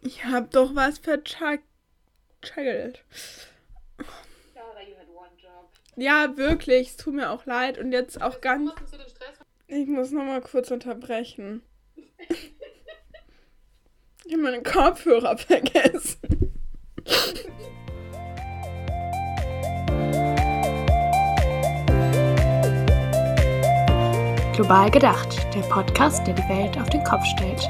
Ich hab doch was vercheckelt. Ja, wirklich. Es tut mir auch leid. Und jetzt auch ganz. Ich muss nochmal kurz unterbrechen. Ich habe meine Kopfhörer vergessen. Global gedacht, der Podcast, der die Welt auf den Kopf stellt.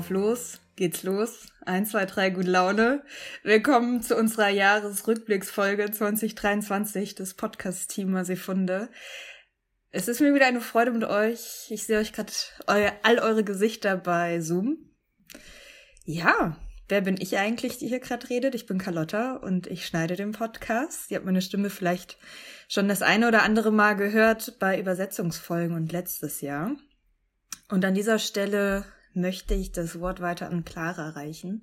Auf los, geht's los. Eins, zwei, drei, gute Laune. Willkommen zu unserer Jahresrückblicksfolge 2023 des Podcast-Team Sefunde. Es ist mir wieder eine Freude mit euch. Ich sehe euch gerade eu all eure Gesichter bei Zoom. Ja, wer bin ich eigentlich, die hier gerade redet? Ich bin Carlotta und ich schneide den Podcast. Ihr habt meine Stimme vielleicht schon das eine oder andere Mal gehört bei Übersetzungsfolgen und letztes Jahr. Und an dieser Stelle möchte ich das Wort weiter an Clara reichen.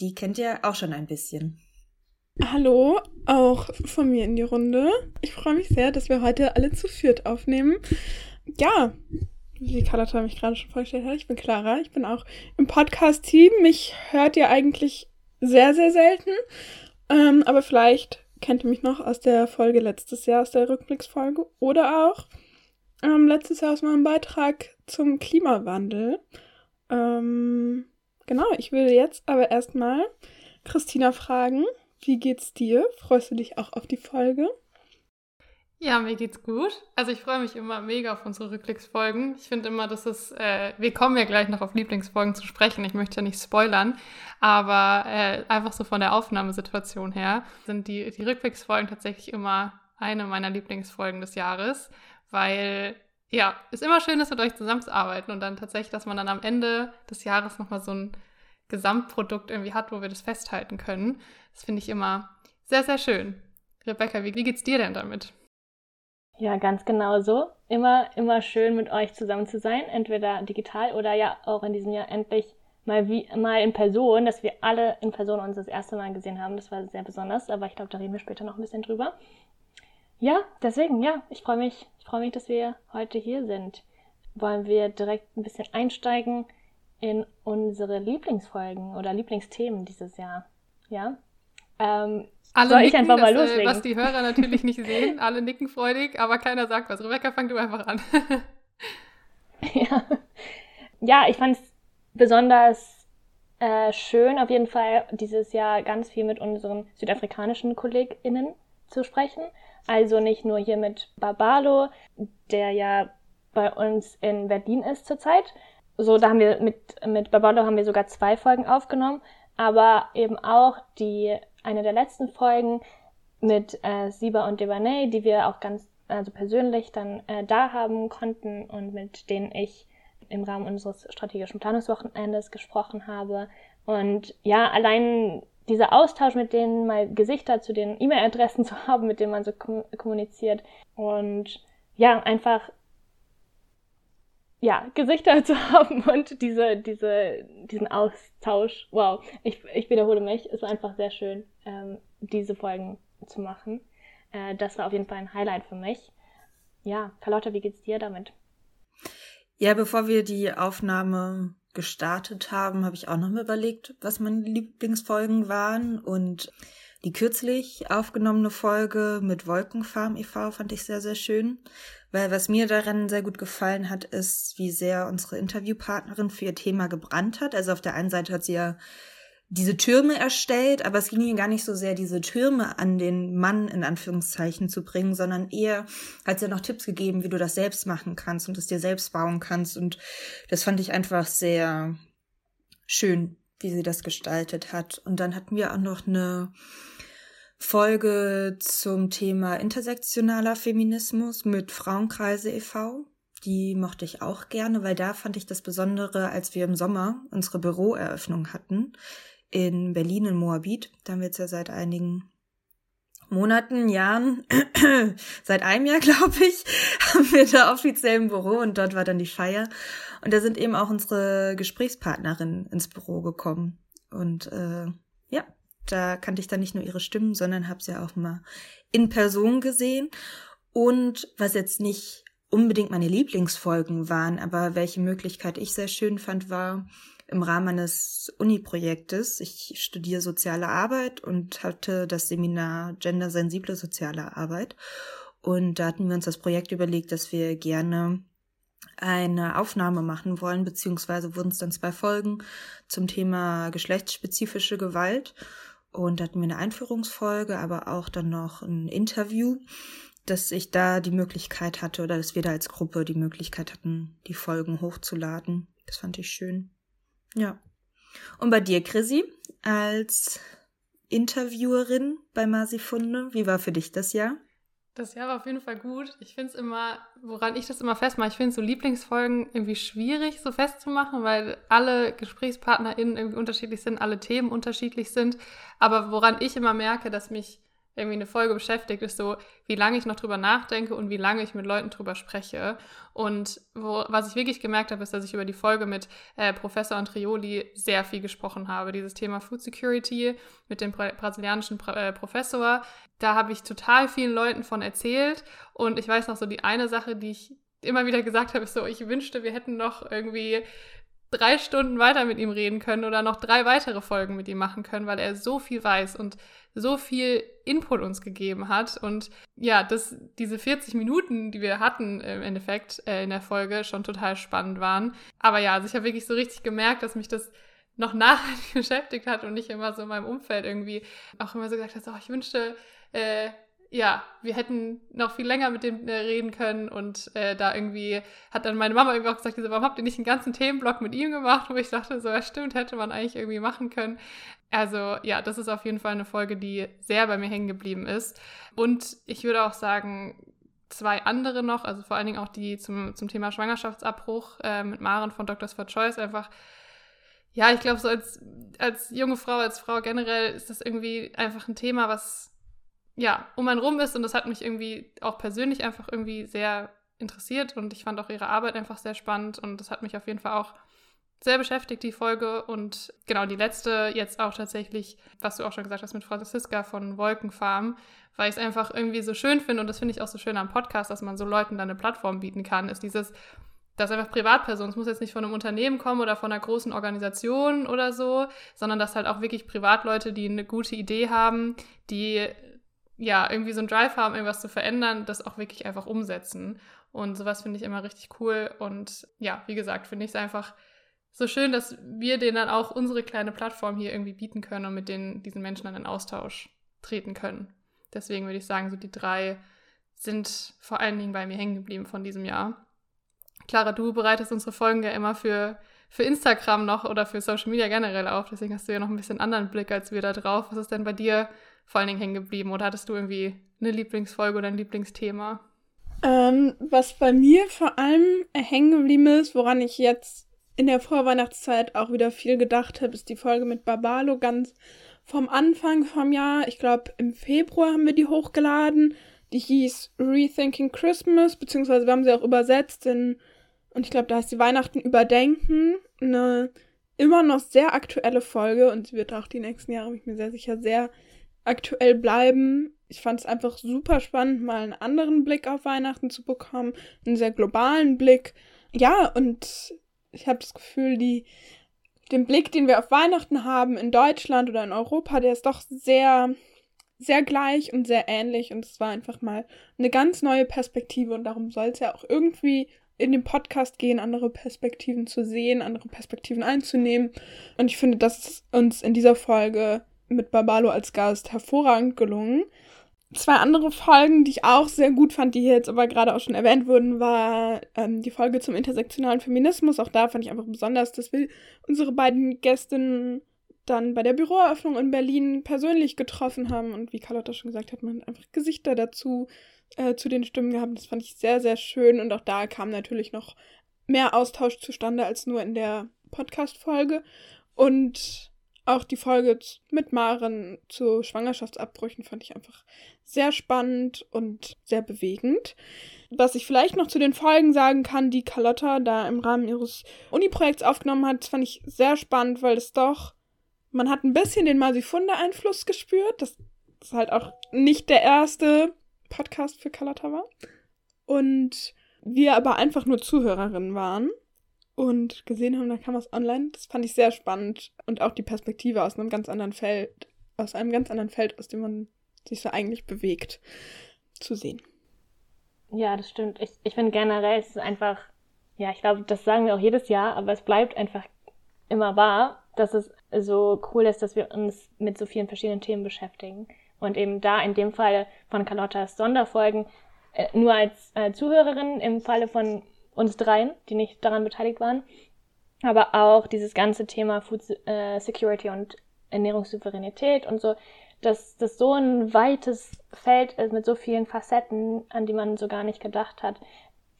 Die kennt ihr auch schon ein bisschen. Hallo, auch von mir in die Runde. Ich freue mich sehr, dass wir heute alle zu viert aufnehmen. Ja, wie Carlotta mich gerade schon vorgestellt hat, ich bin Clara. Ich bin auch im Podcast-Team. Mich hört ihr eigentlich sehr, sehr selten. Ähm, aber vielleicht kennt ihr mich noch aus der Folge letztes Jahr, aus der Rückblicksfolge. Oder auch ähm, letztes Jahr aus meinem Beitrag zum Klimawandel. Ähm, genau, ich würde jetzt aber erstmal Christina fragen, wie geht's dir? Freust du dich auch auf die Folge? Ja, mir geht's gut. Also ich freue mich immer mega auf unsere Rückblicksfolgen. Ich finde immer, dass es, äh, wir kommen ja gleich noch auf Lieblingsfolgen zu sprechen. Ich möchte ja nicht spoilern, aber äh, einfach so von der Aufnahmesituation her sind die, die Rückblicksfolgen tatsächlich immer eine meiner Lieblingsfolgen des Jahres, weil ja, ist immer schön, das mit euch zusammenzuarbeiten und dann tatsächlich, dass man dann am Ende des Jahres nochmal so ein Gesamtprodukt irgendwie hat, wo wir das festhalten können. Das finde ich immer sehr, sehr schön. Rebecca, wie, wie geht's dir denn damit? Ja, ganz genau so. Immer, immer schön mit euch zusammen zu sein, entweder digital oder ja auch in diesem Jahr endlich mal wie mal in Person, dass wir alle in Person uns das erste Mal gesehen haben. Das war sehr besonders, aber ich glaube, da reden wir später noch ein bisschen drüber. Ja, deswegen, ja, ich freue mich, ich freue mich, dass wir heute hier sind. Wollen wir direkt ein bisschen einsteigen in unsere Lieblingsfolgen oder Lieblingsthemen dieses Jahr? Ja? Ähm, alle soll nicken, ich einfach mal das, äh, loslegen? was die Hörer natürlich nicht sehen. Alle nicken freudig, aber keiner sagt was. Rebecca, fang du einfach an. ja. ja, ich fand es besonders äh, schön, auf jeden Fall dieses Jahr ganz viel mit unseren südafrikanischen KollegInnen zu sprechen. Also nicht nur hier mit Babalo, der ja bei uns in Berlin ist zurzeit. So, da haben wir mit, mit Babalo haben wir sogar zwei Folgen aufgenommen, aber eben auch die, eine der letzten Folgen mit äh, Siba und Devaney, die wir auch ganz, also persönlich dann äh, da haben konnten und mit denen ich im Rahmen unseres strategischen Planungswochenendes gesprochen habe. Und ja, allein dieser Austausch mit denen, mal Gesichter zu den E-Mail-Adressen zu haben, mit denen man so kommuniziert und ja, einfach ja, Gesichter zu haben und diese, diese, diesen Austausch. Wow, ich, ich wiederhole mich, ist einfach sehr schön, ähm, diese Folgen zu machen. Äh, das war auf jeden Fall ein Highlight für mich. Ja, Carlotta, wie geht's dir damit? Ja, bevor wir die Aufnahme gestartet haben, habe ich auch noch mal überlegt, was meine Lieblingsfolgen waren. Und die kürzlich aufgenommene Folge mit Wolkenfarm e.V. fand ich sehr, sehr schön. Weil was mir daran sehr gut gefallen hat, ist, wie sehr unsere Interviewpartnerin für ihr Thema gebrannt hat. Also auf der einen Seite hat sie ja diese Türme erstellt, aber es ging ihr gar nicht so sehr, diese Türme an den Mann in Anführungszeichen zu bringen, sondern eher hat sie ja noch Tipps gegeben, wie du das selbst machen kannst und es dir selbst bauen kannst. Und das fand ich einfach sehr schön, wie sie das gestaltet hat. Und dann hatten wir auch noch eine Folge zum Thema intersektionaler Feminismus mit Frauenkreise e.V. Die mochte ich auch gerne, weil da fand ich das Besondere, als wir im Sommer unsere Büroeröffnung hatten, in Berlin in Moabit. Da haben wir jetzt ja seit einigen Monaten, Jahren, seit einem Jahr, glaube ich, haben wir da offiziell ein Büro und dort war dann die Feier. Und da sind eben auch unsere Gesprächspartnerinnen ins Büro gekommen. Und äh, ja, da kannte ich dann nicht nur ihre Stimmen, sondern habe sie auch mal in Person gesehen. Und was jetzt nicht unbedingt meine Lieblingsfolgen waren, aber welche Möglichkeit ich sehr schön fand, war im Rahmen eines Uni-Projektes. Ich studiere soziale Arbeit und hatte das Seminar Gendersensible soziale Arbeit. Und da hatten wir uns das Projekt überlegt, dass wir gerne eine Aufnahme machen wollen, beziehungsweise wurden es dann zwei Folgen zum Thema geschlechtsspezifische Gewalt. Und da hatten wir eine Einführungsfolge, aber auch dann noch ein Interview, dass ich da die Möglichkeit hatte oder dass wir da als Gruppe die Möglichkeit hatten, die Folgen hochzuladen. Das fand ich schön. Ja. Und bei dir, Chrissy, als Interviewerin bei Masifunde, wie war für dich das Jahr? Das Jahr war auf jeden Fall gut. Ich finde es immer, woran ich das immer festmache, ich finde so Lieblingsfolgen irgendwie schwierig so festzumachen, weil alle GesprächspartnerInnen irgendwie unterschiedlich sind, alle Themen unterschiedlich sind. Aber woran ich immer merke, dass mich irgendwie eine Folge beschäftigt, ist so, wie lange ich noch drüber nachdenke und wie lange ich mit Leuten drüber spreche. Und wo, was ich wirklich gemerkt habe, ist, dass ich über die Folge mit äh, Professor Andrioli sehr viel gesprochen habe. Dieses Thema Food Security mit dem brasilianischen äh, Professor. Da habe ich total vielen Leuten von erzählt. Und ich weiß noch so, die eine Sache, die ich immer wieder gesagt habe, ist so, ich wünschte, wir hätten noch irgendwie drei Stunden weiter mit ihm reden können oder noch drei weitere Folgen mit ihm machen können, weil er so viel weiß und so viel Input uns gegeben hat. Und ja, dass diese 40 Minuten, die wir hatten im Endeffekt äh, in der Folge, schon total spannend waren. Aber ja, also ich habe wirklich so richtig gemerkt, dass mich das noch nachhaltig beschäftigt hat und nicht immer so in meinem Umfeld irgendwie auch immer so gesagt hat, oh, ich wünschte, äh, ja, wir hätten noch viel länger mit dem äh, reden können und äh, da irgendwie hat dann meine Mama irgendwie auch gesagt, warum habt ihr nicht einen ganzen Themenblock mit ihm gemacht? Wo ich dachte, so, ja stimmt, hätte man eigentlich irgendwie machen können. Also ja, das ist auf jeden Fall eine Folge, die sehr bei mir hängen geblieben ist. Und ich würde auch sagen, zwei andere noch, also vor allen Dingen auch die zum, zum Thema Schwangerschaftsabbruch äh, mit Maren von Doctors for Choice einfach ja, ich glaube, so als, als junge Frau, als Frau generell ist das irgendwie einfach ein Thema, was ja, um einen rum ist und das hat mich irgendwie auch persönlich einfach irgendwie sehr interessiert und ich fand auch ihre Arbeit einfach sehr spannend und das hat mich auf jeden Fall auch sehr beschäftigt, die Folge. Und genau, die letzte jetzt auch tatsächlich, was du auch schon gesagt hast mit Franziska von Wolkenfarm, weil ich es einfach irgendwie so schön finde und das finde ich auch so schön am Podcast, dass man so Leuten dann eine Plattform bieten kann, ist dieses, dass einfach Privatpersonen, es muss jetzt nicht von einem Unternehmen kommen oder von einer großen Organisation oder so, sondern dass halt auch wirklich Privatleute, die eine gute Idee haben, die ja, irgendwie so einen Drive haben, irgendwas zu verändern, das auch wirklich einfach umsetzen. Und sowas finde ich immer richtig cool. Und ja, wie gesagt, finde ich es einfach so schön, dass wir denen dann auch unsere kleine Plattform hier irgendwie bieten können und mit denen, diesen Menschen dann in Austausch treten können. Deswegen würde ich sagen, so die drei sind vor allen Dingen bei mir hängen geblieben von diesem Jahr. Clara, du bereitest unsere Folgen ja immer für, für Instagram noch oder für Social Media generell auf. Deswegen hast du ja noch ein bisschen anderen Blick als wir da drauf. Was ist denn bei dir vor allen Dingen hängen geblieben? Oder hattest du irgendwie eine Lieblingsfolge oder ein Lieblingsthema? Ähm, was bei mir vor allem hängen geblieben ist, woran ich jetzt in der Vorweihnachtszeit auch wieder viel gedacht habe, ist die Folge mit Babalo ganz vom Anfang vom Jahr. Ich glaube, im Februar haben wir die hochgeladen. Die hieß Rethinking Christmas, beziehungsweise wir haben sie auch übersetzt in, und ich glaube, da heißt sie Weihnachten überdenken. Eine immer noch sehr aktuelle Folge und sie wird auch die nächsten Jahre, bin ich mir sehr sicher, sehr aktuell bleiben. Ich fand es einfach super spannend, mal einen anderen Blick auf Weihnachten zu bekommen, einen sehr globalen Blick. Ja, und ich habe das Gefühl, die, den Blick, den wir auf Weihnachten haben in Deutschland oder in Europa, der ist doch sehr, sehr gleich und sehr ähnlich. Und es war einfach mal eine ganz neue Perspektive. Und darum soll es ja auch irgendwie in dem Podcast gehen, andere Perspektiven zu sehen, andere Perspektiven einzunehmen. Und ich finde, das ist uns in dieser Folge mit Babalo als Gast hervorragend gelungen. Zwei andere Folgen, die ich auch sehr gut fand, die hier jetzt aber gerade auch schon erwähnt wurden, war ähm, die Folge zum intersektionalen Feminismus. Auch da fand ich einfach besonders, dass wir unsere beiden Gästinnen dann bei der Büroeröffnung in Berlin persönlich getroffen haben und wie Carlotta schon gesagt hat, man hat einfach Gesichter dazu äh, zu den Stimmen gehabt. Das fand ich sehr, sehr schön und auch da kam natürlich noch mehr Austausch zustande als nur in der Podcast-Folge. Und auch die Folge mit Maren zu Schwangerschaftsabbrüchen fand ich einfach sehr spannend und sehr bewegend. Was ich vielleicht noch zu den Folgen sagen kann, die Carlotta da im Rahmen ihres Uni-Projekts aufgenommen hat, fand ich sehr spannend, weil es doch, man hat ein bisschen den Masifunde-Einfluss gespürt, dass es halt auch nicht der erste Podcast für Carlotta war. und wir aber einfach nur Zuhörerinnen waren und gesehen haben, da kam was online. Das fand ich sehr spannend und auch die Perspektive aus einem ganz anderen Feld, aus einem ganz anderen Feld, aus dem man sich so eigentlich bewegt, zu sehen. Ja, das stimmt. Ich, ich finde generell, es ist einfach, ja, ich glaube, das sagen wir auch jedes Jahr, aber es bleibt einfach immer wahr, dass es so cool ist, dass wir uns mit so vielen verschiedenen Themen beschäftigen. Und eben da in dem Fall von Carlottas Sonderfolgen äh, nur als äh, Zuhörerin im Falle von uns dreien, die nicht daran beteiligt waren, aber auch dieses ganze Thema Food äh, Security und Ernährungssouveränität und so, dass das so ein weites Feld ist mit so vielen Facetten, an die man so gar nicht gedacht hat.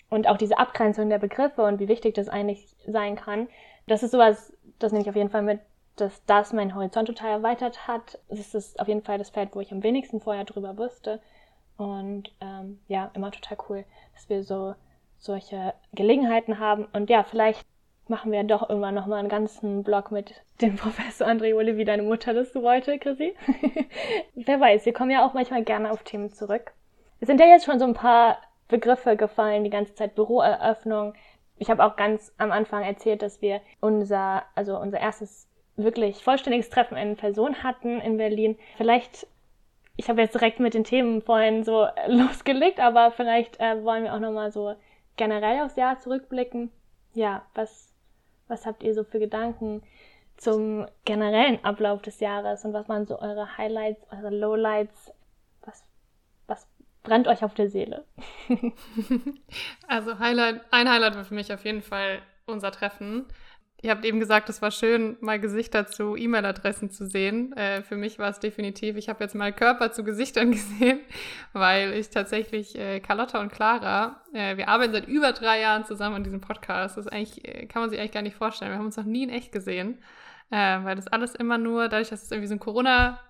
Und auch diese Abgrenzung der Begriffe und wie wichtig das eigentlich sein kann. Das ist sowas, das nehme ich auf jeden Fall mit, dass das meinen Horizont total erweitert hat. Es ist auf jeden Fall das Feld, wo ich am wenigsten vorher drüber wusste. Und ähm, ja, immer total cool, dass wir so solche Gelegenheiten haben. Und ja, vielleicht machen wir doch irgendwann nochmal einen ganzen Blog mit dem Professor Andreoli, wie deine Mutter das so wollte, Chrissy. Wer weiß, wir kommen ja auch manchmal gerne auf Themen zurück. Es sind ja jetzt schon so ein paar Begriffe gefallen, die ganze Zeit Büroeröffnung. Ich habe auch ganz am Anfang erzählt, dass wir unser, also unser erstes wirklich vollständiges Treffen in Person hatten in Berlin. Vielleicht, ich habe jetzt direkt mit den Themen vorhin so losgelegt, aber vielleicht äh, wollen wir auch nochmal so generell aufs Jahr zurückblicken. Ja, was, was habt ihr so für Gedanken zum generellen Ablauf des Jahres und was waren so eure Highlights, eure Lowlights? Was, was brennt euch auf der Seele? also Highlight, ein Highlight war für mich auf jeden Fall unser Treffen. Ihr habt eben gesagt, es war schön, mal Gesichter zu E-Mail-Adressen zu sehen. Äh, für mich war es definitiv, ich habe jetzt mal Körper zu Gesichtern gesehen, weil ich tatsächlich äh, Carlotta und Clara, äh, wir arbeiten seit über drei Jahren zusammen an diesem Podcast. Das ist eigentlich, äh, kann man sich eigentlich gar nicht vorstellen. Wir haben uns noch nie in echt gesehen, äh, weil das alles immer nur, dadurch, dass es irgendwie so ein Corona,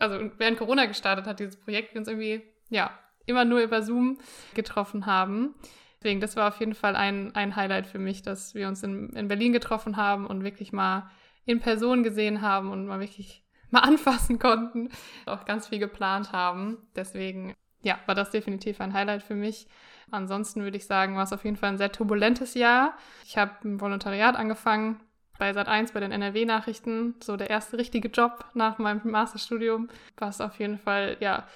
also während Corona gestartet hat, dieses Projekt, wir uns irgendwie, ja, immer nur über Zoom getroffen haben. Deswegen, das war auf jeden Fall ein, ein Highlight für mich, dass wir uns in, in Berlin getroffen haben und wirklich mal in Person gesehen haben und mal wirklich mal anfassen konnten, auch ganz viel geplant haben. Deswegen, ja, war das definitiv ein Highlight für mich. Ansonsten würde ich sagen, war es auf jeden Fall ein sehr turbulentes Jahr. Ich habe ein Volontariat angefangen bei Sat1 bei den NRW-Nachrichten, so der erste richtige Job nach meinem Masterstudium, was auf jeden Fall ja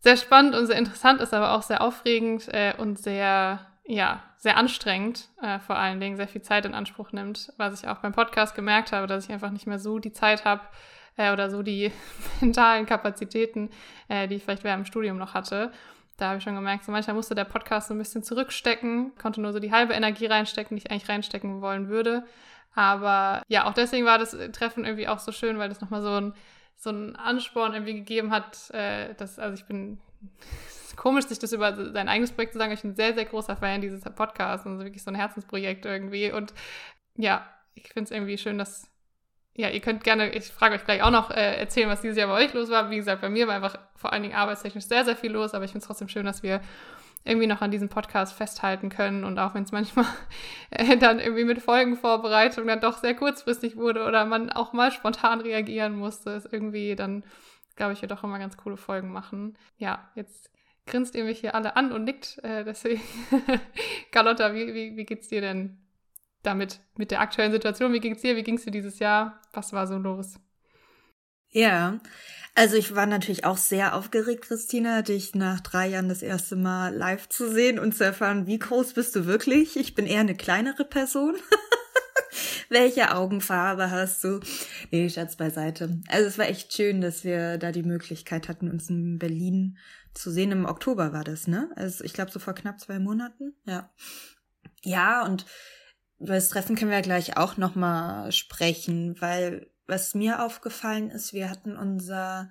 sehr spannend und sehr interessant ist, aber auch sehr aufregend äh, und sehr ja, sehr anstrengend, äh, vor allen Dingen sehr viel Zeit in Anspruch nimmt, was ich auch beim Podcast gemerkt habe, dass ich einfach nicht mehr so die Zeit habe äh, oder so die mentalen Kapazitäten, äh, die ich vielleicht während dem Studium noch hatte. Da habe ich schon gemerkt, so manchmal musste der Podcast so ein bisschen zurückstecken, konnte nur so die halbe Energie reinstecken, die ich eigentlich reinstecken wollen würde. Aber ja, auch deswegen war das Treffen irgendwie auch so schön, weil das nochmal so ein, so einen Ansporn irgendwie gegeben hat, äh, dass, also ich bin komisch, sich das über sein eigenes Projekt zu sagen. Ich bin sehr, sehr großer Fan dieses Podcasts und so wirklich so ein Herzensprojekt irgendwie. Und ja, ich finde es irgendwie schön, dass, ja, ihr könnt gerne, ich frage euch gleich auch noch äh, erzählen, was dieses Jahr bei euch los war. Wie gesagt, bei mir war einfach vor allen Dingen arbeitstechnisch sehr, sehr viel los, aber ich finde es trotzdem schön, dass wir irgendwie noch an diesem Podcast festhalten können und auch wenn es manchmal äh, dann irgendwie mit Folgenvorbereitung dann doch sehr kurzfristig wurde oder man auch mal spontan reagieren musste, ist irgendwie dann, glaube ich, wir doch immer ganz coole Folgen machen. Ja, jetzt grinst ihr mich hier alle an und nickt. Äh, deswegen, Carlotta, wie, wie, wie geht's dir denn damit, mit der aktuellen Situation? Wie ging's dir? Wie ging's dir dieses Jahr? Was war so los? Ja, also ich war natürlich auch sehr aufgeregt, Christina, dich nach drei Jahren das erste Mal live zu sehen und zu erfahren, wie groß bist du wirklich? Ich bin eher eine kleinere Person. Welche Augenfarbe hast du? Nee, Schatz beiseite. Also es war echt schön, dass wir da die Möglichkeit hatten, uns in Berlin zu sehen. Im Oktober war das, ne? Also ich glaube so vor knapp zwei Monaten. Ja. Ja, und über das Treffen können wir ja gleich auch nochmal sprechen, weil was mir aufgefallen ist, wir hatten unser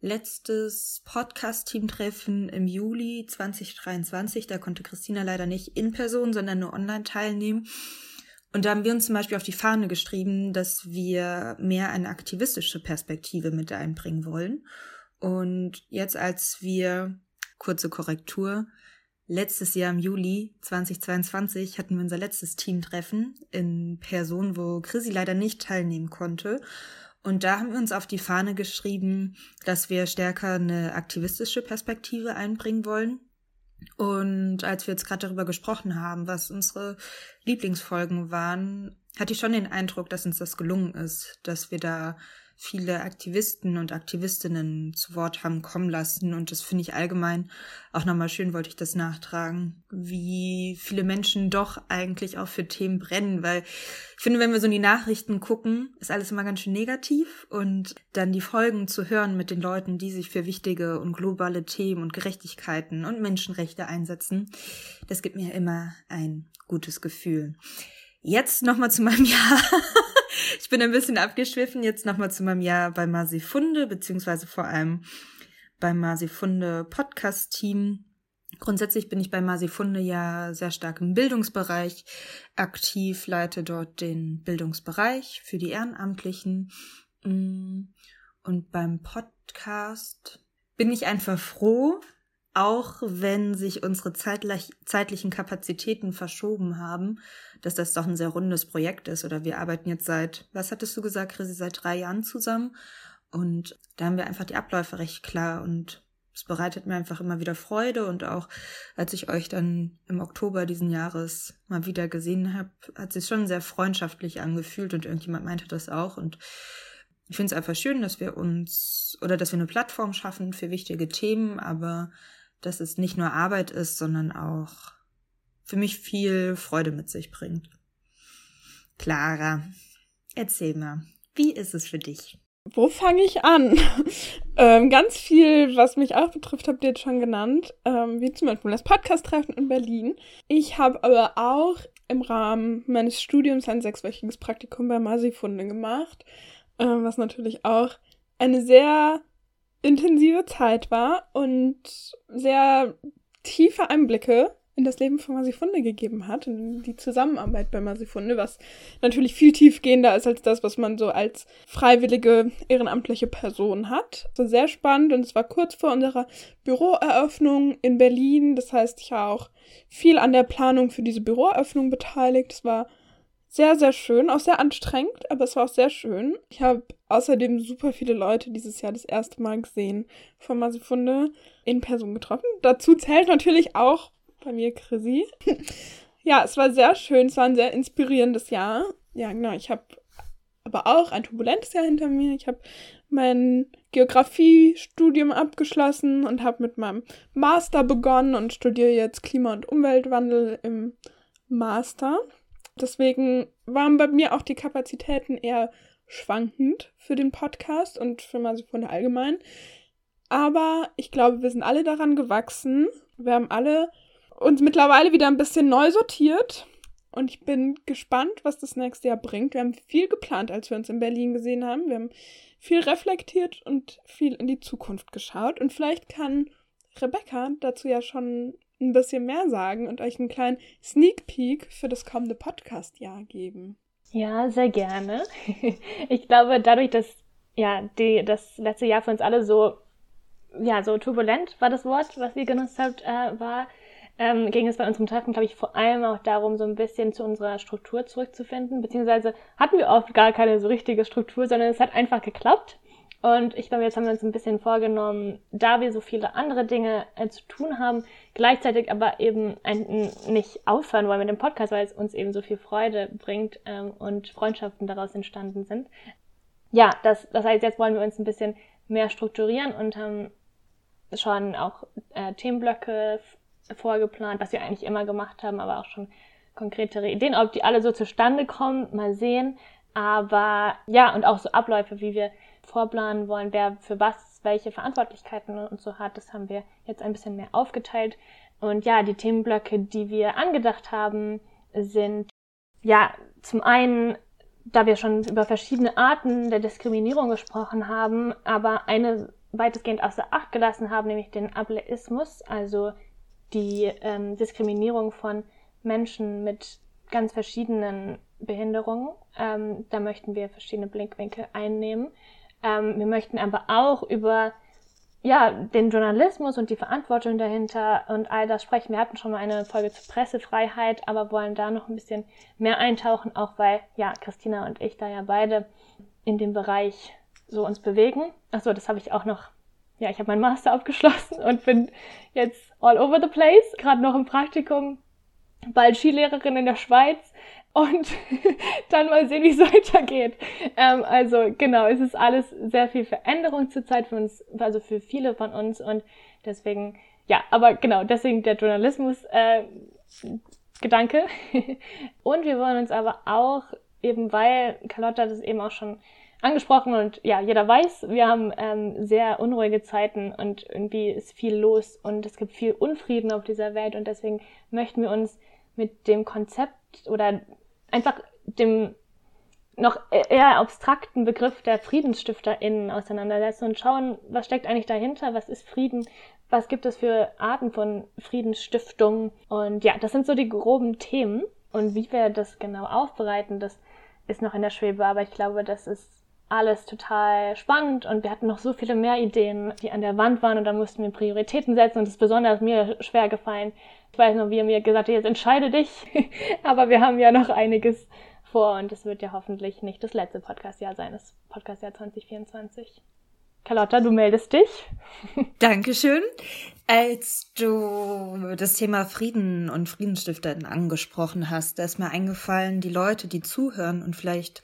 letztes Podcast-Team-Treffen im Juli 2023. Da konnte Christina leider nicht in Person, sondern nur online teilnehmen. Und da haben wir uns zum Beispiel auf die Fahne geschrieben, dass wir mehr eine aktivistische Perspektive mit einbringen wollen. Und jetzt, als wir, kurze Korrektur, letztes Jahr im Juli 2022 hatten wir unser letztes Teamtreffen in Person, wo Chrissy leider nicht teilnehmen konnte. Und da haben wir uns auf die Fahne geschrieben, dass wir stärker eine aktivistische Perspektive einbringen wollen. Und als wir jetzt gerade darüber gesprochen haben, was unsere Lieblingsfolgen waren, hatte ich schon den Eindruck, dass uns das gelungen ist, dass wir da viele Aktivisten und Aktivistinnen zu Wort haben kommen lassen. Und das finde ich allgemein auch nochmal schön, wollte ich das nachtragen, wie viele Menschen doch eigentlich auch für Themen brennen. Weil ich finde, wenn wir so in die Nachrichten gucken, ist alles immer ganz schön negativ. Und dann die Folgen zu hören mit den Leuten, die sich für wichtige und globale Themen und Gerechtigkeiten und Menschenrechte einsetzen, das gibt mir immer ein gutes Gefühl. Jetzt nochmal zu meinem Jahr. Ich bin ein bisschen abgeschwiffen. Jetzt nochmal zu meinem Jahr bei Masifunde, beziehungsweise vor allem beim Masifunde Podcast-Team. Grundsätzlich bin ich bei Masifunde ja sehr stark im Bildungsbereich aktiv, leite dort den Bildungsbereich für die Ehrenamtlichen. Mm, und beim Podcast bin ich einfach froh, auch wenn sich unsere zeitlich, zeitlichen Kapazitäten verschoben haben, dass das doch ein sehr rundes Projekt ist. Oder wir arbeiten jetzt seit, was hattest du gesagt, Chrissy, seit drei Jahren zusammen. Und da haben wir einfach die Abläufe recht klar. Und es bereitet mir einfach immer wieder Freude. Und auch als ich euch dann im Oktober diesen Jahres mal wieder gesehen habe, hat sich schon sehr freundschaftlich angefühlt. Und irgendjemand meinte das auch. Und ich finde es einfach schön, dass wir uns oder dass wir eine Plattform schaffen für wichtige Themen, aber dass es nicht nur Arbeit ist, sondern auch für mich viel Freude mit sich bringt. Clara, erzähl mal, wie ist es für dich? Wo fange ich an? ähm, ganz viel, was mich auch betrifft, habt ihr jetzt schon genannt, ähm, wie zum Beispiel das Podcast-Treffen in Berlin. Ich habe aber auch im Rahmen meines Studiums ein sechswöchiges Praktikum bei Masifunde gemacht, ähm, was natürlich auch eine sehr intensive Zeit war und sehr tiefe Einblicke in das Leben von Masifunde gegeben hat und die Zusammenarbeit bei Masifunde, was natürlich viel tiefgehender ist als das, was man so als freiwillige ehrenamtliche Person hat. Also sehr spannend und es war kurz vor unserer Büroeröffnung in Berlin. Das heißt, ich war auch viel an der Planung für diese Büroeröffnung beteiligt. Es war sehr, sehr schön, auch sehr anstrengend, aber es war auch sehr schön. Ich habe außerdem super viele Leute dieses Jahr das erste Mal gesehen von Masifunde in Person getroffen. Dazu zählt natürlich auch bei mir Chrissy. ja, es war sehr schön, es war ein sehr inspirierendes Jahr. Ja, genau, ich habe aber auch ein turbulentes Jahr hinter mir. Ich habe mein Geografiestudium abgeschlossen und habe mit meinem Master begonnen und studiere jetzt Klima- und Umweltwandel im Master. Deswegen waren bei mir auch die Kapazitäten eher schwankend für den Podcast und für Masifunde allgemein. Aber ich glaube, wir sind alle daran gewachsen. Wir haben alle uns mittlerweile wieder ein bisschen neu sortiert. Und ich bin gespannt, was das nächste Jahr bringt. Wir haben viel geplant, als wir uns in Berlin gesehen haben. Wir haben viel reflektiert und viel in die Zukunft geschaut. Und vielleicht kann Rebecca dazu ja schon ein bisschen mehr sagen und euch einen kleinen Sneak Peek für das kommende Podcast-Jahr geben. Ja, sehr gerne. Ich glaube, dadurch, dass ja die, das letzte Jahr für uns alle so ja so turbulent war das Wort, was ihr genutzt habt, äh, war, ähm, ging es bei unserem Treffen, glaube ich, vor allem auch darum, so ein bisschen zu unserer Struktur zurückzufinden. Beziehungsweise hatten wir oft gar keine so richtige Struktur, sondern es hat einfach geklappt. Und ich glaube, jetzt haben wir uns ein bisschen vorgenommen, da wir so viele andere Dinge äh, zu tun haben, gleichzeitig aber eben ein, nicht aufhören wollen mit dem Podcast, weil es uns eben so viel Freude bringt ähm, und Freundschaften daraus entstanden sind. Ja, das, das heißt, jetzt wollen wir uns ein bisschen mehr strukturieren und haben schon auch äh, Themenblöcke vorgeplant, was wir eigentlich immer gemacht haben, aber auch schon konkretere Ideen. Ob die alle so zustande kommen, mal sehen. Aber ja, und auch so Abläufe, wie wir vorplanen wollen, wer für was welche Verantwortlichkeiten und so hat. Das haben wir jetzt ein bisschen mehr aufgeteilt. Und ja, die Themenblöcke, die wir angedacht haben, sind ja zum einen, da wir schon über verschiedene Arten der Diskriminierung gesprochen haben, aber eine weitestgehend außer Acht gelassen haben, nämlich den Ableismus, also die ähm, Diskriminierung von Menschen mit ganz verschiedenen Behinderungen. Ähm, da möchten wir verschiedene Blickwinkel einnehmen. Ähm, wir möchten aber auch über ja, den Journalismus und die Verantwortung dahinter und all das sprechen. Wir hatten schon mal eine Folge zur Pressefreiheit, aber wollen da noch ein bisschen mehr eintauchen, auch weil, ja, Christina und ich da ja beide in dem Bereich so uns bewegen. Achso, das habe ich auch noch, ja, ich habe meinen Master abgeschlossen und bin jetzt all over the place, gerade noch im Praktikum, bald Skilehrerin in der Schweiz und dann mal sehen, wie es weitergeht. Ähm, also genau, es ist alles sehr viel Veränderung zurzeit für uns, also für viele von uns und deswegen, ja, aber genau, deswegen der Journalismus äh, Gedanke. und wir wollen uns aber auch eben, weil Carlotta das eben auch schon angesprochen und ja, jeder weiß, wir haben ähm, sehr unruhige Zeiten und irgendwie ist viel los und es gibt viel Unfrieden auf dieser Welt und deswegen möchten wir uns mit dem Konzept oder einfach dem noch eher abstrakten Begriff der FriedensstifterInnen auseinandersetzen und schauen, was steckt eigentlich dahinter, was ist Frieden, was gibt es für Arten von Friedensstiftung. Und ja, das sind so die groben Themen. Und wie wir das genau aufbereiten, das ist noch in der Schwebe, aber ich glaube, das ist alles total spannend und wir hatten noch so viele mehr Ideen, die an der Wand waren und da mussten wir Prioritäten setzen und es ist besonders mir schwer gefallen. Ich weiß noch, wie er mir gesagt hat, jetzt entscheide dich, aber wir haben ja noch einiges vor und es wird ja hoffentlich nicht das letzte Podcastjahr sein, das Podcastjahr 2024. Carlotta, du meldest dich. Dankeschön. Als du das Thema Frieden und Friedensstifter angesprochen hast, da ist mir eingefallen, die Leute, die zuhören und vielleicht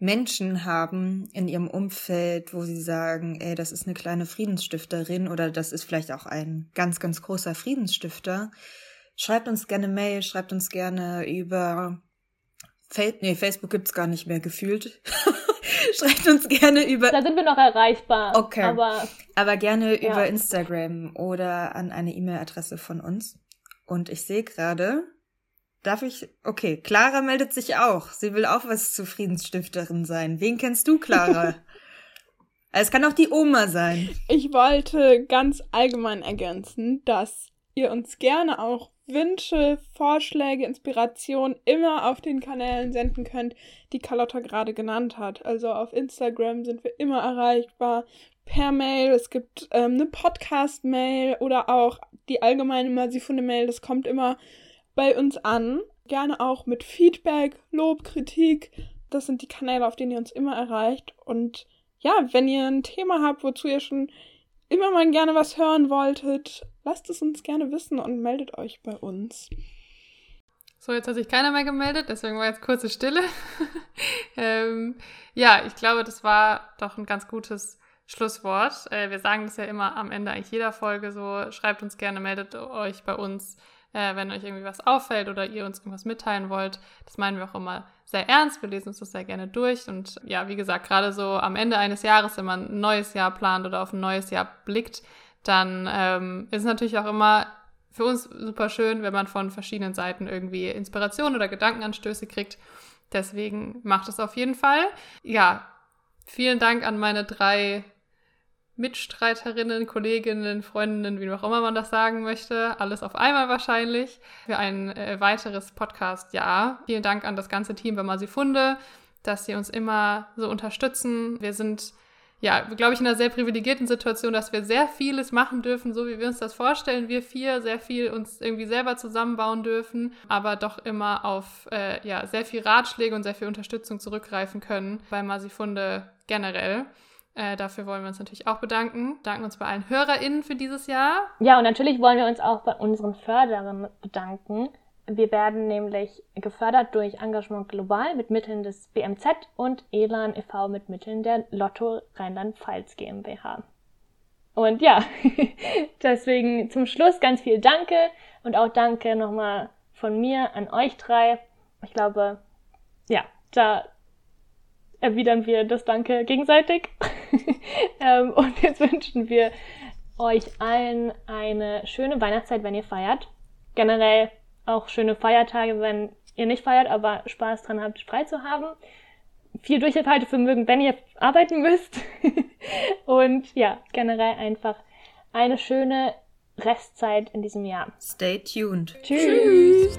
Menschen haben in ihrem Umfeld, wo sie sagen, ey, das ist eine kleine Friedensstifterin oder das ist vielleicht auch ein ganz, ganz großer Friedensstifter, schreibt uns gerne Mail, schreibt uns gerne über Fa nee, Facebook gibt's gar nicht mehr gefühlt. schreibt uns gerne über. Da sind wir noch erreichbar. Okay. Aber, aber gerne ja. über Instagram oder an eine E-Mail-Adresse von uns. Und ich sehe gerade, Darf ich? Okay, Clara meldet sich auch. Sie will auch was zur Friedensstifterin sein. Wen kennst du, Clara? es kann auch die Oma sein. Ich wollte ganz allgemein ergänzen, dass ihr uns gerne auch Wünsche, Vorschläge, Inspiration immer auf den Kanälen senden könnt, die Carlotta gerade genannt hat. Also auf Instagram sind wir immer erreichbar, per Mail, es gibt ähm, eine Podcast-Mail oder auch die allgemeine Masifunde-Mail, das kommt immer bei uns an. Gerne auch mit Feedback, Lob, Kritik. Das sind die Kanäle, auf denen ihr uns immer erreicht. Und ja, wenn ihr ein Thema habt, wozu ihr schon immer mal gerne was hören wolltet, lasst es uns gerne wissen und meldet euch bei uns. So, jetzt hat sich keiner mehr gemeldet, deswegen war jetzt kurze Stille. ähm, ja, ich glaube, das war doch ein ganz gutes Schlusswort. Äh, wir sagen das ja immer am Ende eigentlich jeder Folge so. Schreibt uns gerne, meldet euch bei uns äh, wenn euch irgendwie was auffällt oder ihr uns irgendwas mitteilen wollt. Das meinen wir auch immer sehr ernst. Wir lesen uns das sehr gerne durch. Und ja, wie gesagt, gerade so am Ende eines Jahres, wenn man ein neues Jahr plant oder auf ein neues Jahr blickt, dann ähm, ist es natürlich auch immer für uns super schön, wenn man von verschiedenen Seiten irgendwie Inspiration oder Gedankenanstöße kriegt. Deswegen macht es auf jeden Fall. Ja, vielen Dank an meine drei Mitstreiterinnen, Kolleginnen, Freundinnen, wie auch immer man das sagen möchte. Alles auf einmal wahrscheinlich für ein äh, weiteres Podcast-Jahr. Vielen Dank an das ganze Team bei Masifunde, dass sie uns immer so unterstützen. Wir sind ja, glaube ich, in einer sehr privilegierten Situation, dass wir sehr vieles machen dürfen, so wie wir uns das vorstellen. Wir vier sehr viel uns irgendwie selber zusammenbauen dürfen, aber doch immer auf äh, ja, sehr viel Ratschläge und sehr viel Unterstützung zurückgreifen können bei Masifunde generell. Äh, dafür wollen wir uns natürlich auch bedanken. Danken uns bei allen HörerInnen für dieses Jahr. Ja, und natürlich wollen wir uns auch bei unseren Förderern bedanken. Wir werden nämlich gefördert durch Engagement Global mit Mitteln des BMZ und Elan e.V. mit Mitteln der Lotto Rheinland-Pfalz GmbH. Und ja, deswegen zum Schluss ganz viel Danke und auch Danke nochmal von mir an euch drei. Ich glaube, ja, da erwidern wir das Danke gegenseitig. ähm, und jetzt wünschen wir euch allen eine schöne Weihnachtszeit, wenn ihr feiert. Generell auch schöne Feiertage, wenn ihr nicht feiert, aber Spaß dran habt, frei zu haben. Viel Durchhaltevermögen, wenn ihr arbeiten müsst. und ja, generell einfach eine schöne Restzeit in diesem Jahr. Stay tuned. Tschüss. Tschüss.